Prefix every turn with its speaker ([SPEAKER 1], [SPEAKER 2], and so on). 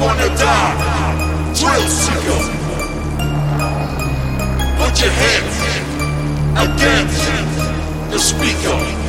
[SPEAKER 1] wanna die. Drill seeker. Put your hands against the speaker.